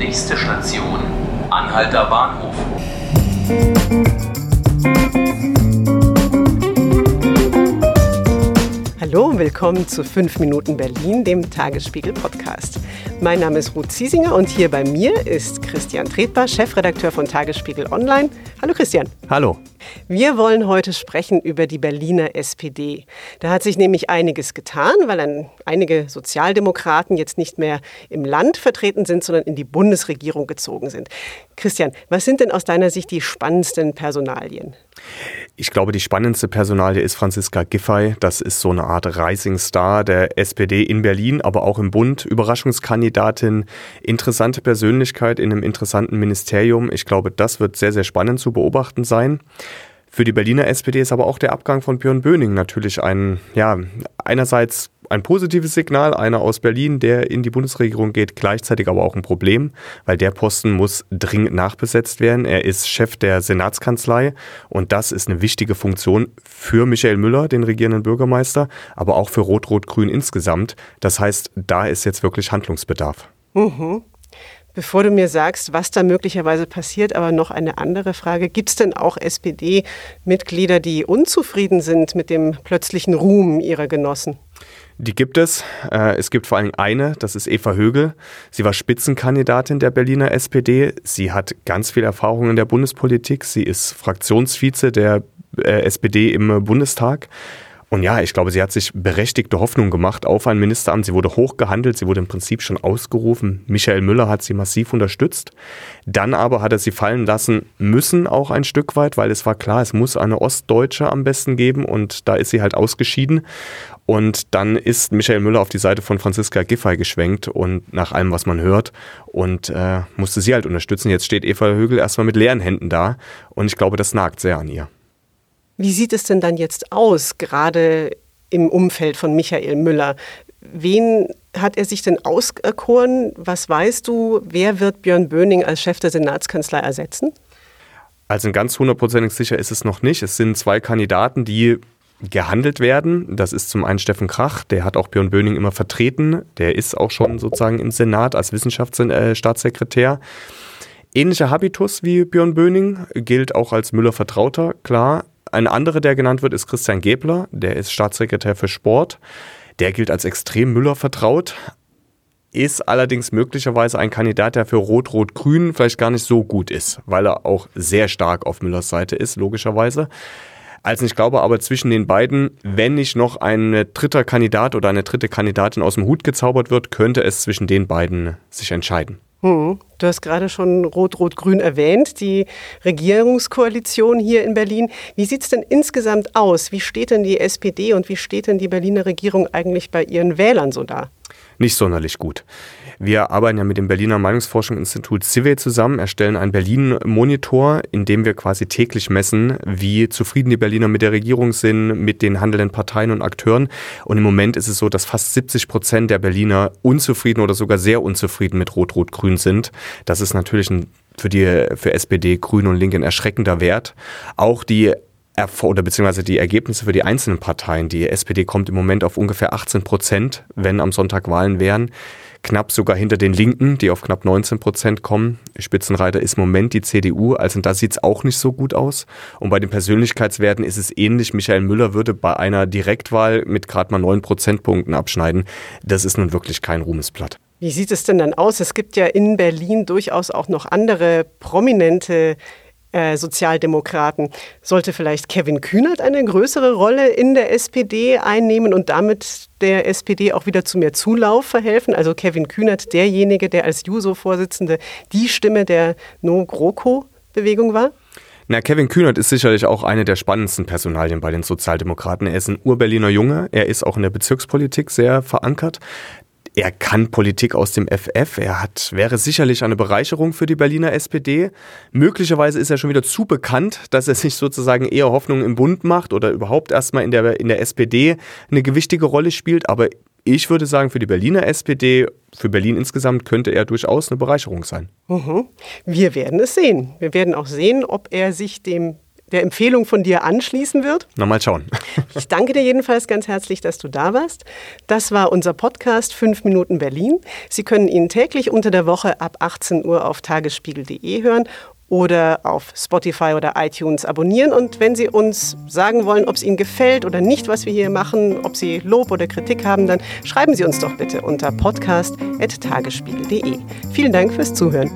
Nächste Station, Anhalter Bahnhof. Hallo und willkommen zu 5 Minuten Berlin, dem Tagesspiegel Podcast. Mein Name ist Ruth Ziesinger und hier bei mir ist Christian Tretbar, Chefredakteur von Tagesspiegel Online. Hallo Christian. Hallo. Wir wollen heute sprechen über die Berliner SPD. Da hat sich nämlich einiges getan, weil dann einige Sozialdemokraten jetzt nicht mehr im Land vertreten sind, sondern in die Bundesregierung gezogen sind. Christian, was sind denn aus deiner Sicht die spannendsten Personalien? Ich glaube, die spannendste Personalie ist Franziska Giffey. Das ist so eine Art Rising Star der SPD in Berlin, aber auch im Bund. Überraschungskandidatin, interessante Persönlichkeit in einem interessanten Ministerium. Ich glaube, das wird sehr, sehr spannend zu beobachten sein. Für die Berliner SPD ist aber auch der Abgang von Björn Böning natürlich ein, ja, einerseits ein positives Signal, einer aus Berlin, der in die Bundesregierung geht, gleichzeitig aber auch ein Problem, weil der Posten muss dringend nachbesetzt werden. Er ist Chef der Senatskanzlei und das ist eine wichtige Funktion für Michael Müller, den regierenden Bürgermeister, aber auch für Rot-Rot-Grün insgesamt. Das heißt, da ist jetzt wirklich Handlungsbedarf. Mhm. Bevor du mir sagst, was da möglicherweise passiert, aber noch eine andere Frage. Gibt es denn auch SPD-Mitglieder, die unzufrieden sind mit dem plötzlichen Ruhm ihrer Genossen? Die gibt es. Äh, es gibt vor allem eine, das ist Eva Högel. Sie war Spitzenkandidatin der Berliner SPD. Sie hat ganz viel Erfahrung in der Bundespolitik. Sie ist Fraktionsvize der äh, SPD im Bundestag. Und ja, ich glaube, sie hat sich berechtigte Hoffnung gemacht auf ein Ministeramt. Sie wurde hoch gehandelt, sie wurde im Prinzip schon ausgerufen. Michael Müller hat sie massiv unterstützt. Dann aber hat er sie fallen lassen müssen, auch ein Stück weit, weil es war klar, es muss eine Ostdeutsche am besten geben und da ist sie halt ausgeschieden. Und dann ist Michael Müller auf die Seite von Franziska Giffey geschwenkt und nach allem, was man hört, und äh, musste sie halt unterstützen. Jetzt steht Eva Högel erstmal mit leeren Händen da und ich glaube, das nagt sehr an ihr. Wie sieht es denn dann jetzt aus, gerade im Umfeld von Michael Müller? Wen hat er sich denn auserkoren? Was weißt du? Wer wird Björn Böning als Chef der Senatskanzlei ersetzen? Also ganz hundertprozentig sicher ist es noch nicht. Es sind zwei Kandidaten, die gehandelt werden. Das ist zum einen Steffen Krach, der hat auch Björn Böning immer vertreten. Der ist auch schon sozusagen im Senat als Wissenschaftsstaatssekretär. Ähnlicher Habitus wie Björn Böning, gilt auch als Müller-Vertrauter, klar. Ein anderer, der genannt wird, ist Christian Gebler, der ist Staatssekretär für Sport. Der gilt als extrem Müller vertraut, ist allerdings möglicherweise ein Kandidat, der für Rot-Rot-Grün vielleicht gar nicht so gut ist, weil er auch sehr stark auf Müllers Seite ist, logischerweise. Also ich glaube aber zwischen den beiden, wenn nicht noch ein dritter Kandidat oder eine dritte Kandidatin aus dem Hut gezaubert wird, könnte es zwischen den beiden sich entscheiden. Hm. Du hast gerade schon Rot-Rot-Grün erwähnt, die Regierungskoalition hier in Berlin. Wie sieht es denn insgesamt aus? Wie steht denn die SPD und wie steht denn die Berliner Regierung eigentlich bei ihren Wählern so da? Nicht sonderlich gut. Wir arbeiten ja mit dem Berliner Meinungsforschungsinstitut CIVE zusammen, erstellen einen Berlin-Monitor, in dem wir quasi täglich messen, wie zufrieden die Berliner mit der Regierung sind, mit den handelnden Parteien und Akteuren. Und im Moment ist es so, dass fast 70 Prozent der Berliner unzufrieden oder sogar sehr unzufrieden mit Rot-Rot-Grün sind. Das ist natürlich ein für die für SPD, Grüne und Linke ein erschreckender Wert. Auch die oder beziehungsweise die Ergebnisse für die einzelnen Parteien. Die SPD kommt im Moment auf ungefähr 18 Prozent, wenn am Sonntag Wahlen wären knapp sogar hinter den Linken, die auf knapp 19 Prozent kommen. Spitzenreiter ist im Moment die CDU, also da sieht es auch nicht so gut aus. Und bei den Persönlichkeitswerten ist es ähnlich. Michael Müller würde bei einer Direktwahl mit gerade mal 9 Prozentpunkten abschneiden. Das ist nun wirklich kein Ruhmesblatt. Wie sieht es denn dann aus? Es gibt ja in Berlin durchaus auch noch andere prominente äh, Sozialdemokraten. Sollte vielleicht Kevin Kühnert eine größere Rolle in der SPD einnehmen und damit der SPD auch wieder zu mehr Zulauf verhelfen? Also Kevin Kühnert, derjenige, der als Juso-Vorsitzende die Stimme der No-GroKo-Bewegung war? Na, Kevin Kühnert ist sicherlich auch eine der spannendsten Personalien bei den Sozialdemokraten. Er ist ein Urberliner Junge, er ist auch in der Bezirkspolitik sehr verankert er kann Politik aus dem FF. Er hat, wäre sicherlich eine Bereicherung für die Berliner SPD. Möglicherweise ist er schon wieder zu bekannt, dass er sich sozusagen eher Hoffnung im Bund macht oder überhaupt erstmal in der, in der SPD eine gewichtige Rolle spielt. Aber ich würde sagen, für die Berliner SPD, für Berlin insgesamt, könnte er durchaus eine Bereicherung sein. Mhm. Wir werden es sehen. Wir werden auch sehen, ob er sich dem der Empfehlung von dir anschließen wird. Na, mal schauen. Ich danke dir jedenfalls ganz herzlich, dass du da warst. Das war unser Podcast 5 Minuten Berlin. Sie können ihn täglich unter der Woche ab 18 Uhr auf tagesspiegel.de hören oder auf Spotify oder iTunes abonnieren. Und wenn Sie uns sagen wollen, ob es Ihnen gefällt oder nicht, was wir hier machen, ob Sie Lob oder Kritik haben, dann schreiben Sie uns doch bitte unter podcast.tagesspiegel.de. Vielen Dank fürs Zuhören.